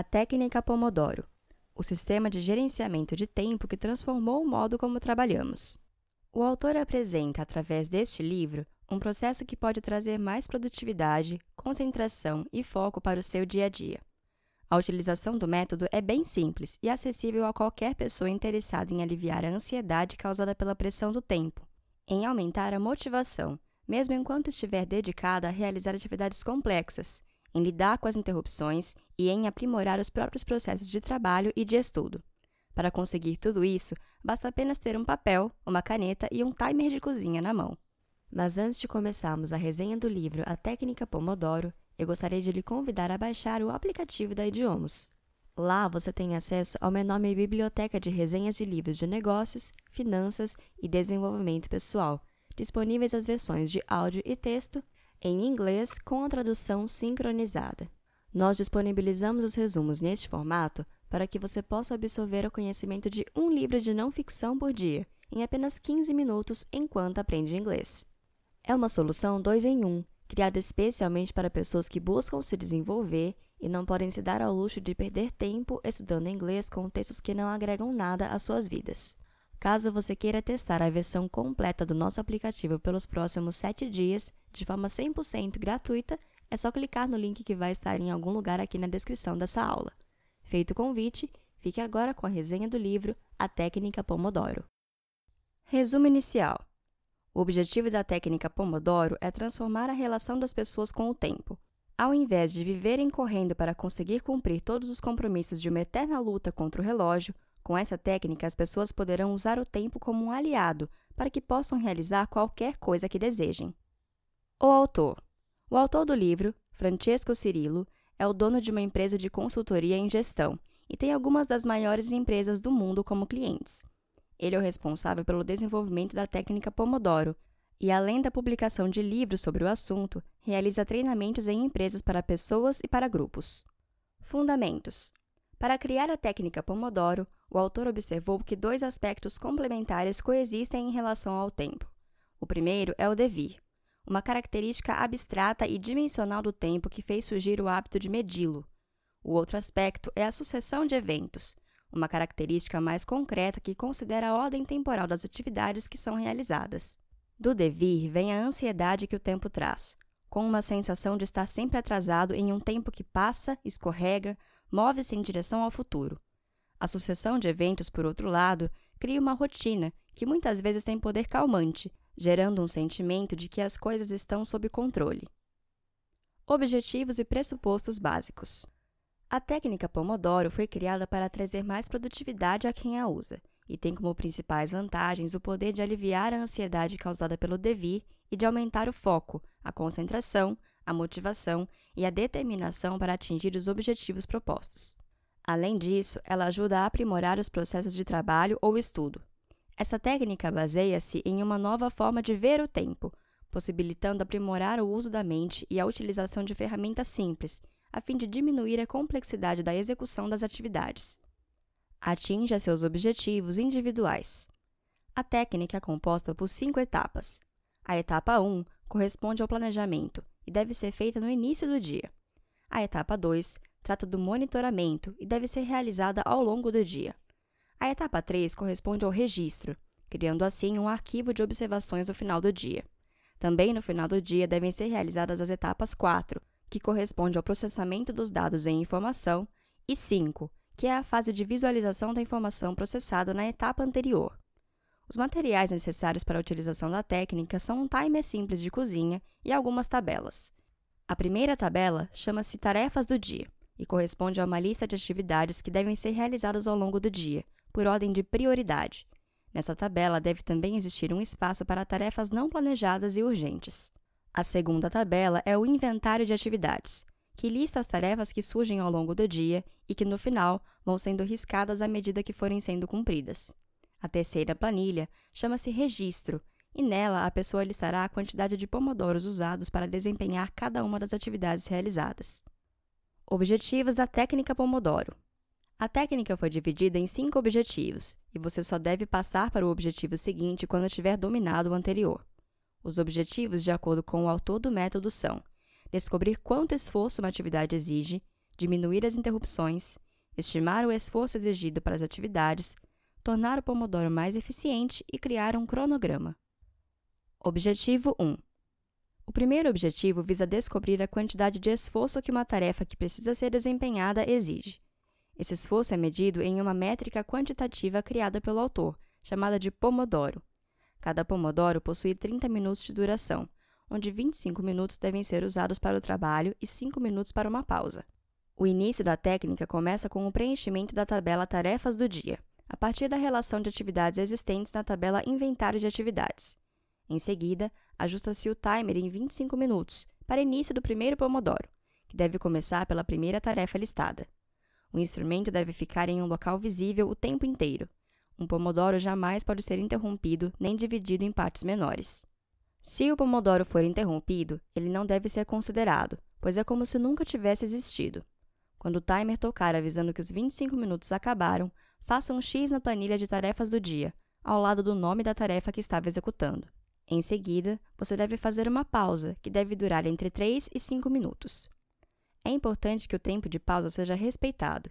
A técnica Pomodoro o sistema de gerenciamento de tempo que transformou o modo como trabalhamos. O autor apresenta, através deste livro, um processo que pode trazer mais produtividade, concentração e foco para o seu dia a dia. A utilização do método é bem simples e acessível a qualquer pessoa interessada em aliviar a ansiedade causada pela pressão do tempo, em aumentar a motivação, mesmo enquanto estiver dedicada a realizar atividades complexas, em lidar com as interrupções e em aprimorar os próprios processos de trabalho e de estudo. Para conseguir tudo isso, basta apenas ter um papel, uma caneta e um timer de cozinha na mão. Mas antes de começarmos a resenha do livro A Técnica Pomodoro, eu gostaria de lhe convidar a baixar o aplicativo da Idiomus. Lá você tem acesso a uma enorme biblioteca de resenhas de livros de negócios, finanças e desenvolvimento pessoal, disponíveis as versões de áudio e texto em inglês com a tradução sincronizada. Nós disponibilizamos os resumos neste formato para que você possa absorver o conhecimento de um livro de não ficção por dia, em apenas 15 minutos enquanto aprende inglês. É uma solução 2 em 1, um, criada especialmente para pessoas que buscam se desenvolver e não podem se dar ao luxo de perder tempo estudando inglês com textos que não agregam nada às suas vidas. Caso você queira testar a versão completa do nosso aplicativo pelos próximos 7 dias, de forma 100% gratuita, é só clicar no link que vai estar em algum lugar aqui na descrição dessa aula. Feito o convite, fique agora com a resenha do livro A Técnica Pomodoro. Resumo inicial: O objetivo da técnica Pomodoro é transformar a relação das pessoas com o tempo. Ao invés de viverem correndo para conseguir cumprir todos os compromissos de uma eterna luta contra o relógio, com essa técnica, as pessoas poderão usar o tempo como um aliado para que possam realizar qualquer coisa que desejem. O autor. O autor do livro, Francesco Cirillo, é o dono de uma empresa de consultoria em gestão e tem algumas das maiores empresas do mundo como clientes. Ele é o responsável pelo desenvolvimento da técnica Pomodoro e, além da publicação de livros sobre o assunto, realiza treinamentos em empresas para pessoas e para grupos. Fundamentos: Para criar a técnica Pomodoro, o autor observou que dois aspectos complementares coexistem em relação ao tempo. O primeiro é o devir, uma característica abstrata e dimensional do tempo que fez surgir o hábito de medi-lo. O outro aspecto é a sucessão de eventos, uma característica mais concreta que considera a ordem temporal das atividades que são realizadas. Do devir vem a ansiedade que o tempo traz, com uma sensação de estar sempre atrasado em um tempo que passa, escorrega, move-se em direção ao futuro. A sucessão de eventos, por outro lado, cria uma rotina que muitas vezes tem poder calmante, gerando um sentimento de que as coisas estão sob controle. Objetivos e pressupostos básicos. A técnica Pomodoro foi criada para trazer mais produtividade a quem a usa e tem como principais vantagens o poder de aliviar a ansiedade causada pelo devir e de aumentar o foco, a concentração, a motivação e a determinação para atingir os objetivos propostos. Além disso, ela ajuda a aprimorar os processos de trabalho ou estudo. Essa técnica baseia-se em uma nova forma de ver o tempo, possibilitando aprimorar o uso da mente e a utilização de ferramentas simples, a fim de diminuir a complexidade da execução das atividades. Atinja seus objetivos individuais. A técnica é composta por cinco etapas. A etapa 1 corresponde ao planejamento e deve ser feita no início do dia. A etapa 2 trata do monitoramento e deve ser realizada ao longo do dia. A etapa 3 corresponde ao registro, criando assim um arquivo de observações no final do dia. Também no final do dia devem ser realizadas as etapas 4, que corresponde ao processamento dos dados em informação, e 5, que é a fase de visualização da informação processada na etapa anterior. Os materiais necessários para a utilização da técnica são um timer simples de cozinha e algumas tabelas. A primeira tabela chama-se Tarefas do Dia e corresponde a uma lista de atividades que devem ser realizadas ao longo do dia, por ordem de prioridade. Nessa tabela deve também existir um espaço para tarefas não planejadas e urgentes. A segunda tabela é o inventário de atividades, que lista as tarefas que surgem ao longo do dia e que, no final, vão sendo riscadas à medida que forem sendo cumpridas. A terceira planilha chama-se registro e nela a pessoa listará a quantidade de pomodoros usados para desempenhar cada uma das atividades realizadas. Objetivos da técnica Pomodoro. A técnica foi dividida em cinco objetivos e você só deve passar para o objetivo seguinte quando tiver dominado o anterior. Os objetivos, de acordo com o autor do método, são descobrir quanto esforço uma atividade exige, diminuir as interrupções, estimar o esforço exigido para as atividades, tornar o Pomodoro mais eficiente e criar um cronograma. Objetivo 1. O primeiro objetivo visa descobrir a quantidade de esforço que uma tarefa que precisa ser desempenhada exige. Esse esforço é medido em uma métrica quantitativa criada pelo autor, chamada de Pomodoro. Cada Pomodoro possui 30 minutos de duração, onde 25 minutos devem ser usados para o trabalho e 5 minutos para uma pausa. O início da técnica começa com o preenchimento da tabela Tarefas do dia, a partir da relação de atividades existentes na tabela Inventário de Atividades. Em seguida, ajusta-se o timer em 25 minutos, para início do primeiro Pomodoro, que deve começar pela primeira tarefa listada. O instrumento deve ficar em um local visível o tempo inteiro. Um Pomodoro jamais pode ser interrompido nem dividido em partes menores. Se o Pomodoro for interrompido, ele não deve ser considerado, pois é como se nunca tivesse existido. Quando o timer tocar avisando que os 25 minutos acabaram, faça um X na planilha de tarefas do dia, ao lado do nome da tarefa que estava executando. Em seguida, você deve fazer uma pausa, que deve durar entre 3 e 5 minutos. É importante que o tempo de pausa seja respeitado.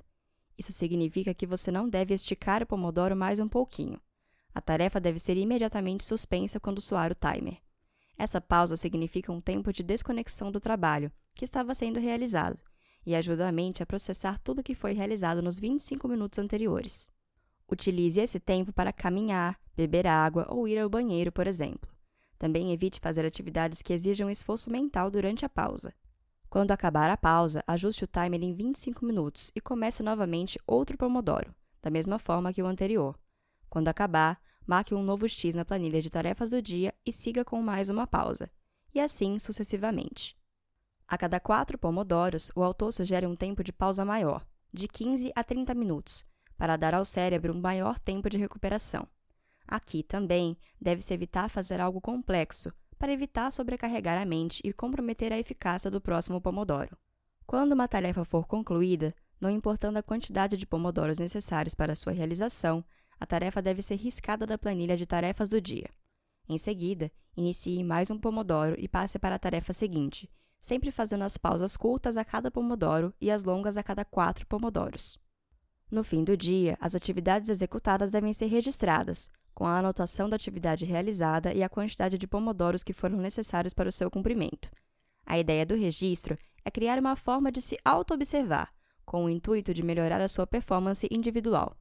Isso significa que você não deve esticar o Pomodoro mais um pouquinho. A tarefa deve ser imediatamente suspensa quando soar o timer. Essa pausa significa um tempo de desconexão do trabalho que estava sendo realizado e ajuda a mente a processar tudo o que foi realizado nos 25 minutos anteriores. Utilize esse tempo para caminhar, beber água ou ir ao banheiro, por exemplo. Também evite fazer atividades que exijam esforço mental durante a pausa. Quando acabar a pausa, ajuste o timer em 25 minutos e comece novamente outro Pomodoro, da mesma forma que o anterior. Quando acabar, marque um novo X na planilha de tarefas do dia e siga com mais uma pausa, e assim sucessivamente. A cada quatro pomodoros, o autor sugere um tempo de pausa maior, de 15 a 30 minutos, para dar ao cérebro um maior tempo de recuperação. Aqui também deve-se evitar fazer algo complexo, para evitar sobrecarregar a mente e comprometer a eficácia do próximo pomodoro. Quando uma tarefa for concluída, não importando a quantidade de pomodoros necessários para sua realização, a tarefa deve ser riscada da planilha de tarefas do dia. Em seguida, inicie mais um pomodoro e passe para a tarefa seguinte, sempre fazendo as pausas curtas a cada pomodoro e as longas a cada quatro pomodoros. No fim do dia, as atividades executadas devem ser registradas, com a anotação da atividade realizada e a quantidade de pomodoros que foram necessários para o seu cumprimento. A ideia do registro é criar uma forma de se auto-observar, com o intuito de melhorar a sua performance individual.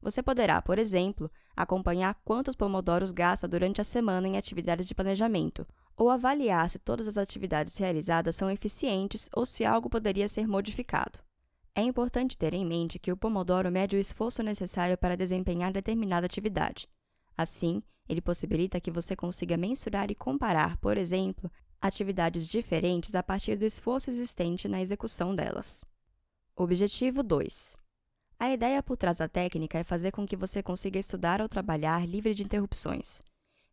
Você poderá, por exemplo, acompanhar quantos pomodoros gasta durante a semana em atividades de planejamento, ou avaliar se todas as atividades realizadas são eficientes ou se algo poderia ser modificado. É importante ter em mente que o Pomodoro mede o esforço necessário para desempenhar determinada atividade. Assim, ele possibilita que você consiga mensurar e comparar, por exemplo, atividades diferentes a partir do esforço existente na execução delas. Objetivo 2. A ideia por trás da técnica é fazer com que você consiga estudar ou trabalhar livre de interrupções.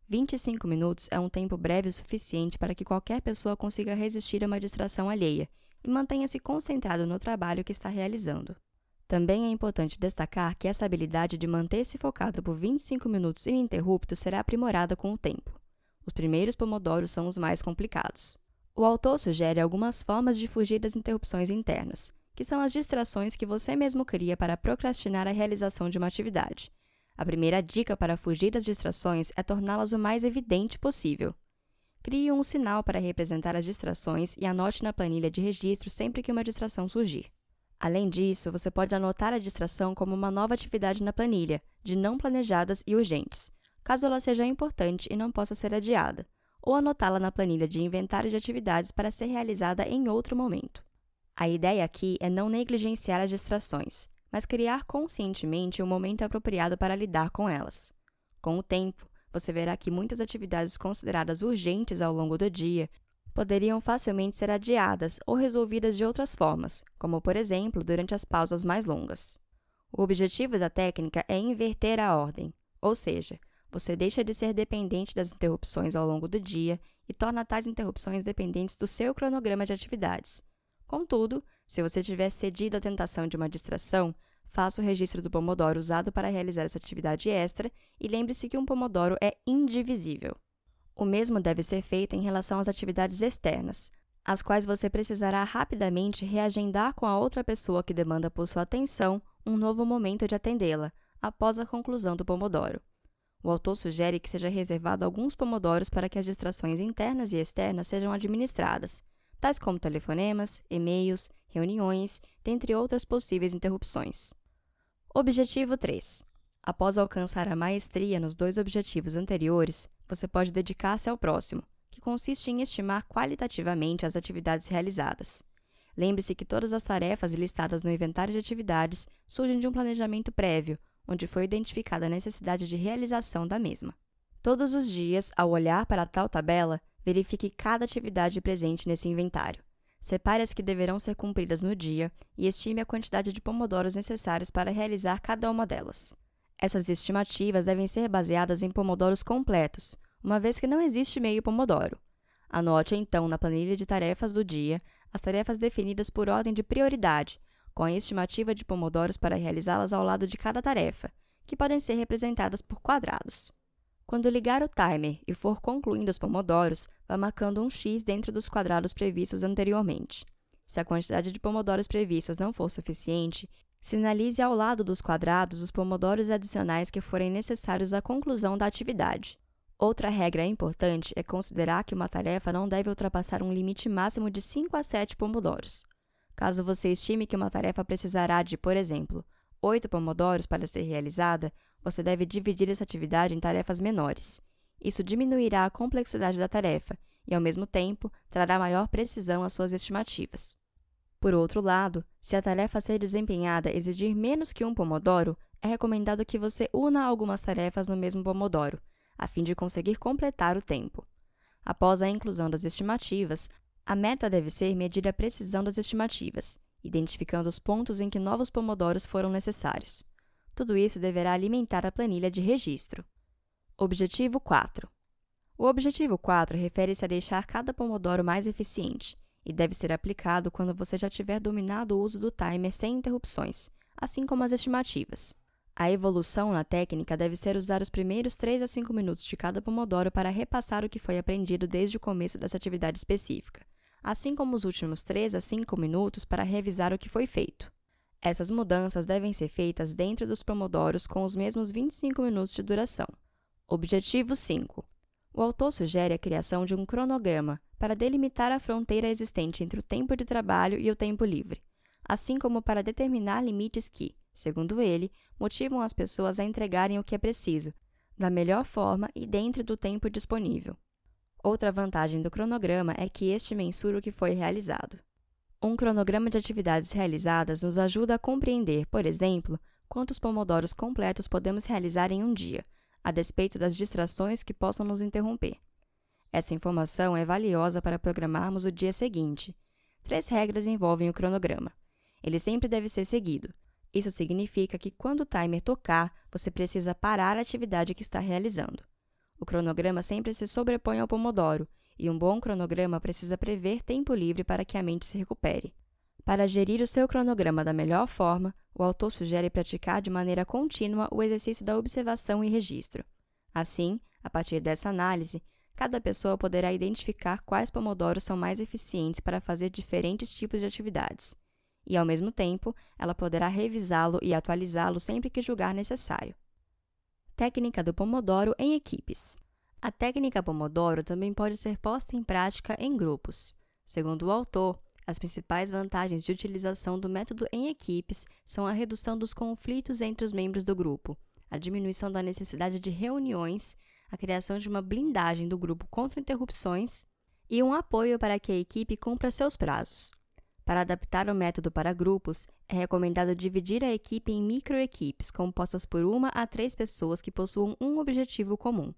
25 minutos é um tempo breve o suficiente para que qualquer pessoa consiga resistir a uma distração alheia e mantenha-se concentrado no trabalho que está realizando. Também é importante destacar que essa habilidade de manter-se focado por 25 minutos ininterruptos será aprimorada com o tempo. Os primeiros pomodoros são os mais complicados. O autor sugere algumas formas de fugir das interrupções internas, que são as distrações que você mesmo cria para procrastinar a realização de uma atividade, a primeira dica para fugir das distrações é torná-las o mais evidente possível. Crie um sinal para representar as distrações e anote na planilha de registro sempre que uma distração surgir. Além disso, você pode anotar a distração como uma nova atividade na planilha, de não planejadas e urgentes, caso ela seja importante e não possa ser adiada, ou anotá-la na planilha de inventário de atividades para ser realizada em outro momento. A ideia aqui é não negligenciar as distrações, mas criar conscientemente o um momento apropriado para lidar com elas. Com o tempo, você verá que muitas atividades consideradas urgentes ao longo do dia poderiam facilmente ser adiadas ou resolvidas de outras formas, como por exemplo durante as pausas mais longas. O objetivo da técnica é inverter a ordem, ou seja, você deixa de ser dependente das interrupções ao longo do dia e torna tais interrupções dependentes do seu cronograma de atividades. Contudo, se você tiver cedido à tentação de uma distração, faça o registro do Pomodoro usado para realizar essa atividade extra e lembre-se que um Pomodoro é indivisível. O mesmo deve ser feito em relação às atividades externas. as quais você precisará rapidamente reagendar com a outra pessoa que demanda por sua atenção um novo momento de atendê-la, após a conclusão do Pomodoro. O autor sugere que seja reservado alguns pomodoros para que as distrações internas e externas sejam administradas, tais como telefonemas, e-mails, reuniões, dentre outras possíveis interrupções. Objetivo 3. Após alcançar a maestria nos dois objetivos anteriores, você pode dedicar-se ao próximo, que consiste em estimar qualitativamente as atividades realizadas. Lembre-se que todas as tarefas listadas no inventário de atividades surgem de um planejamento prévio, onde foi identificada a necessidade de realização da mesma. Todos os dias, ao olhar para tal tabela, verifique cada atividade presente nesse inventário. Separe as que deverão ser cumpridas no dia e estime a quantidade de pomodoros necessários para realizar cada uma delas. Essas estimativas devem ser baseadas em pomodoros completos, uma vez que não existe meio pomodoro. Anote então na planilha de tarefas do dia as tarefas definidas por ordem de prioridade, com a estimativa de pomodoros para realizá-las ao lado de cada tarefa, que podem ser representadas por quadrados. Quando ligar o timer e for concluindo os pomodoros, vá marcando um X dentro dos quadrados previstos anteriormente. Se a quantidade de pomodoros previstos não for suficiente, sinalize ao lado dos quadrados os pomodoros adicionais que forem necessários à conclusão da atividade. Outra regra importante é considerar que uma tarefa não deve ultrapassar um limite máximo de 5 a 7 pomodoros. Caso você estime que uma tarefa precisará de, por exemplo, 8 pomodoros para ser realizada, você deve dividir essa atividade em tarefas menores. Isso diminuirá a complexidade da tarefa e, ao mesmo tempo, trará maior precisão às suas estimativas. Por outro lado, se a tarefa a ser desempenhada exigir menos que um pomodoro, é recomendado que você una algumas tarefas no mesmo pomodoro, a fim de conseguir completar o tempo. Após a inclusão das estimativas, a meta deve ser medir a precisão das estimativas, identificando os pontos em que novos pomodoros foram necessários. Tudo isso deverá alimentar a planilha de registro. Objetivo 4. O objetivo 4 refere-se a deixar cada pomodoro mais eficiente e deve ser aplicado quando você já tiver dominado o uso do timer sem interrupções, assim como as estimativas. A evolução na técnica deve ser usar os primeiros 3 a 5 minutos de cada pomodoro para repassar o que foi aprendido desde o começo dessa atividade específica assim como os últimos 3 a 5 minutos para revisar o que foi feito. Essas mudanças devem ser feitas dentro dos pomodoros com os mesmos 25 minutos de duração. Objetivo 5. O autor sugere a criação de um cronograma para delimitar a fronteira existente entre o tempo de trabalho e o tempo livre, assim como para determinar limites que, segundo ele, motivam as pessoas a entregarem o que é preciso, da melhor forma e dentro do tempo disponível. Outra vantagem do cronograma é que este mensura o que foi realizado. Um cronograma de atividades realizadas nos ajuda a compreender, por exemplo, quantos pomodoros completos podemos realizar em um dia, a despeito das distrações que possam nos interromper. Essa informação é valiosa para programarmos o dia seguinte. Três regras envolvem o cronograma. Ele sempre deve ser seguido. Isso significa que quando o timer tocar, você precisa parar a atividade que está realizando. O cronograma sempre se sobrepõe ao pomodoro, e um bom cronograma precisa prever tempo livre para que a mente se recupere. Para gerir o seu cronograma da melhor forma, o autor sugere praticar de maneira contínua o exercício da observação e registro. Assim, a partir dessa análise, cada pessoa poderá identificar quais pomodoros são mais eficientes para fazer diferentes tipos de atividades. E, ao mesmo tempo, ela poderá revisá-lo e atualizá-lo sempre que julgar necessário. Técnica do Pomodoro em equipes. A técnica Pomodoro também pode ser posta em prática em grupos. Segundo o autor, as principais vantagens de utilização do método em equipes são a redução dos conflitos entre os membros do grupo, a diminuição da necessidade de reuniões, a criação de uma blindagem do grupo contra interrupções e um apoio para que a equipe cumpra seus prazos. Para adaptar o método para grupos, é recomendado dividir a equipe em microequipes, compostas por uma a três pessoas que possuam um objetivo comum.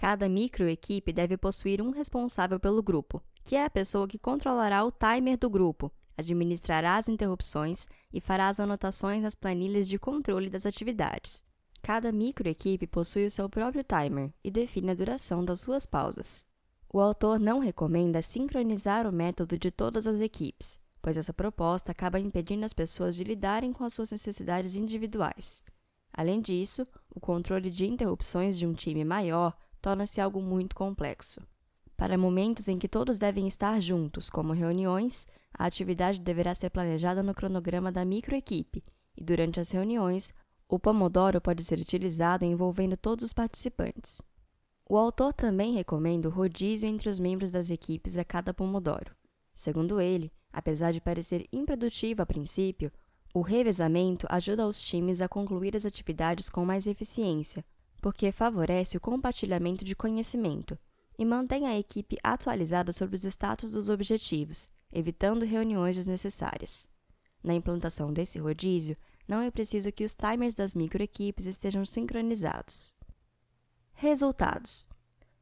Cada microequipe deve possuir um responsável pelo grupo, que é a pessoa que controlará o timer do grupo, administrará as interrupções e fará as anotações nas planilhas de controle das atividades. Cada microequipe possui o seu próprio timer e define a duração das suas pausas. O autor não recomenda sincronizar o método de todas as equipes, pois essa proposta acaba impedindo as pessoas de lidarem com as suas necessidades individuais. Além disso, o controle de interrupções de um time maior torna-se algo muito complexo. Para momentos em que todos devem estar juntos, como reuniões, a atividade deverá ser planejada no cronograma da microequipe, e durante as reuniões, o Pomodoro pode ser utilizado envolvendo todos os participantes. O autor também recomenda o rodízio entre os membros das equipes a cada Pomodoro. Segundo ele, apesar de parecer improdutivo a princípio, o revezamento ajuda os times a concluir as atividades com mais eficiência, porque favorece o compartilhamento de conhecimento e mantém a equipe atualizada sobre os status dos objetivos, evitando reuniões desnecessárias. Na implantação desse rodízio, não é preciso que os timers das microequipes estejam sincronizados. Resultados: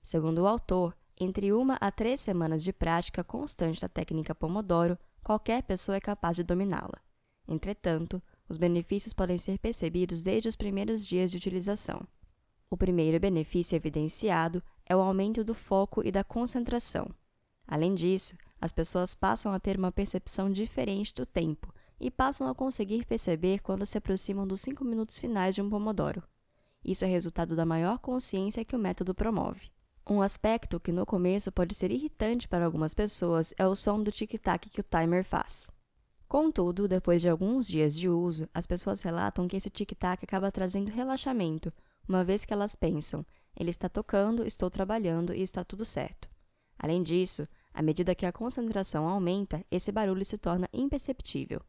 Segundo o autor, entre uma a três semanas de prática constante da técnica Pomodoro, qualquer pessoa é capaz de dominá-la. Entretanto, os benefícios podem ser percebidos desde os primeiros dias de utilização. O primeiro benefício evidenciado é o aumento do foco e da concentração. Além disso, as pessoas passam a ter uma percepção diferente do tempo e passam a conseguir perceber quando se aproximam dos cinco minutos finais de um pomodoro. Isso é resultado da maior consciência que o método promove. Um aspecto que no começo pode ser irritante para algumas pessoas é o som do tic-tac que o timer faz. Contudo, depois de alguns dias de uso, as pessoas relatam que esse tic-tac acaba trazendo relaxamento, uma vez que elas pensam: ele está tocando, estou trabalhando e está tudo certo. Além disso, à medida que a concentração aumenta, esse barulho se torna imperceptível.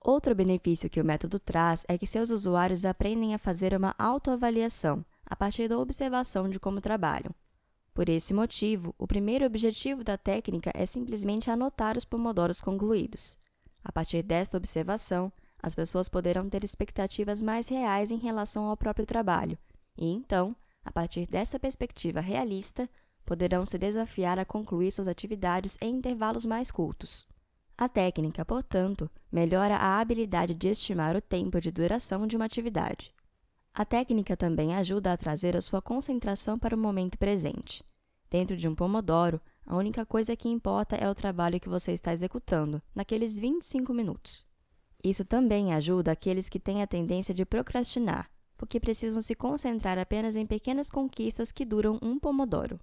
Outro benefício que o método traz é que seus usuários aprendem a fazer uma autoavaliação a partir da observação de como trabalham. Por esse motivo, o primeiro objetivo da técnica é simplesmente anotar os pomodoros concluídos. A partir desta observação, as pessoas poderão ter expectativas mais reais em relação ao próprio trabalho e então, a partir dessa perspectiva realista, poderão se desafiar a concluir suas atividades em intervalos mais curtos. A técnica, portanto, melhora a habilidade de estimar o tempo de duração de uma atividade. A técnica também ajuda a trazer a sua concentração para o momento presente. Dentro de um pomodoro, a única coisa que importa é o trabalho que você está executando, naqueles 25 minutos. Isso também ajuda aqueles que têm a tendência de procrastinar, porque precisam se concentrar apenas em pequenas conquistas que duram um pomodoro.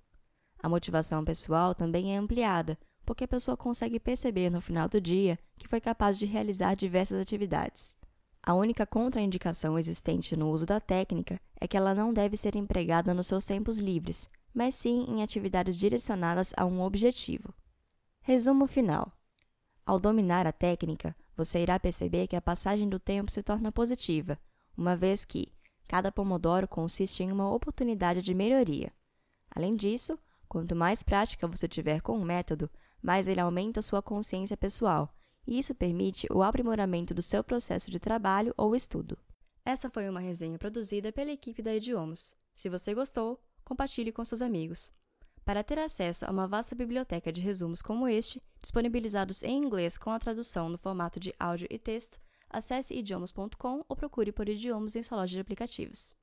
A motivação pessoal também é ampliada, porque a pessoa consegue perceber no final do dia que foi capaz de realizar diversas atividades. A única contraindicação existente no uso da técnica é que ela não deve ser empregada nos seus tempos livres, mas sim em atividades direcionadas a um objetivo. Resumo final: Ao dominar a técnica, você irá perceber que a passagem do tempo se torna positiva, uma vez que, Cada pomodoro consiste em uma oportunidade de melhoria. Além disso, quanto mais prática você tiver com o método, mais ele aumenta sua consciência pessoal, e isso permite o aprimoramento do seu processo de trabalho ou estudo. Essa foi uma resenha produzida pela equipe da Idiomas. Se você gostou, compartilhe com seus amigos. Para ter acesso a uma vasta biblioteca de resumos como este, disponibilizados em inglês com a tradução no formato de áudio e texto, Acesse idiomas.com ou procure por idiomas em sua loja de aplicativos.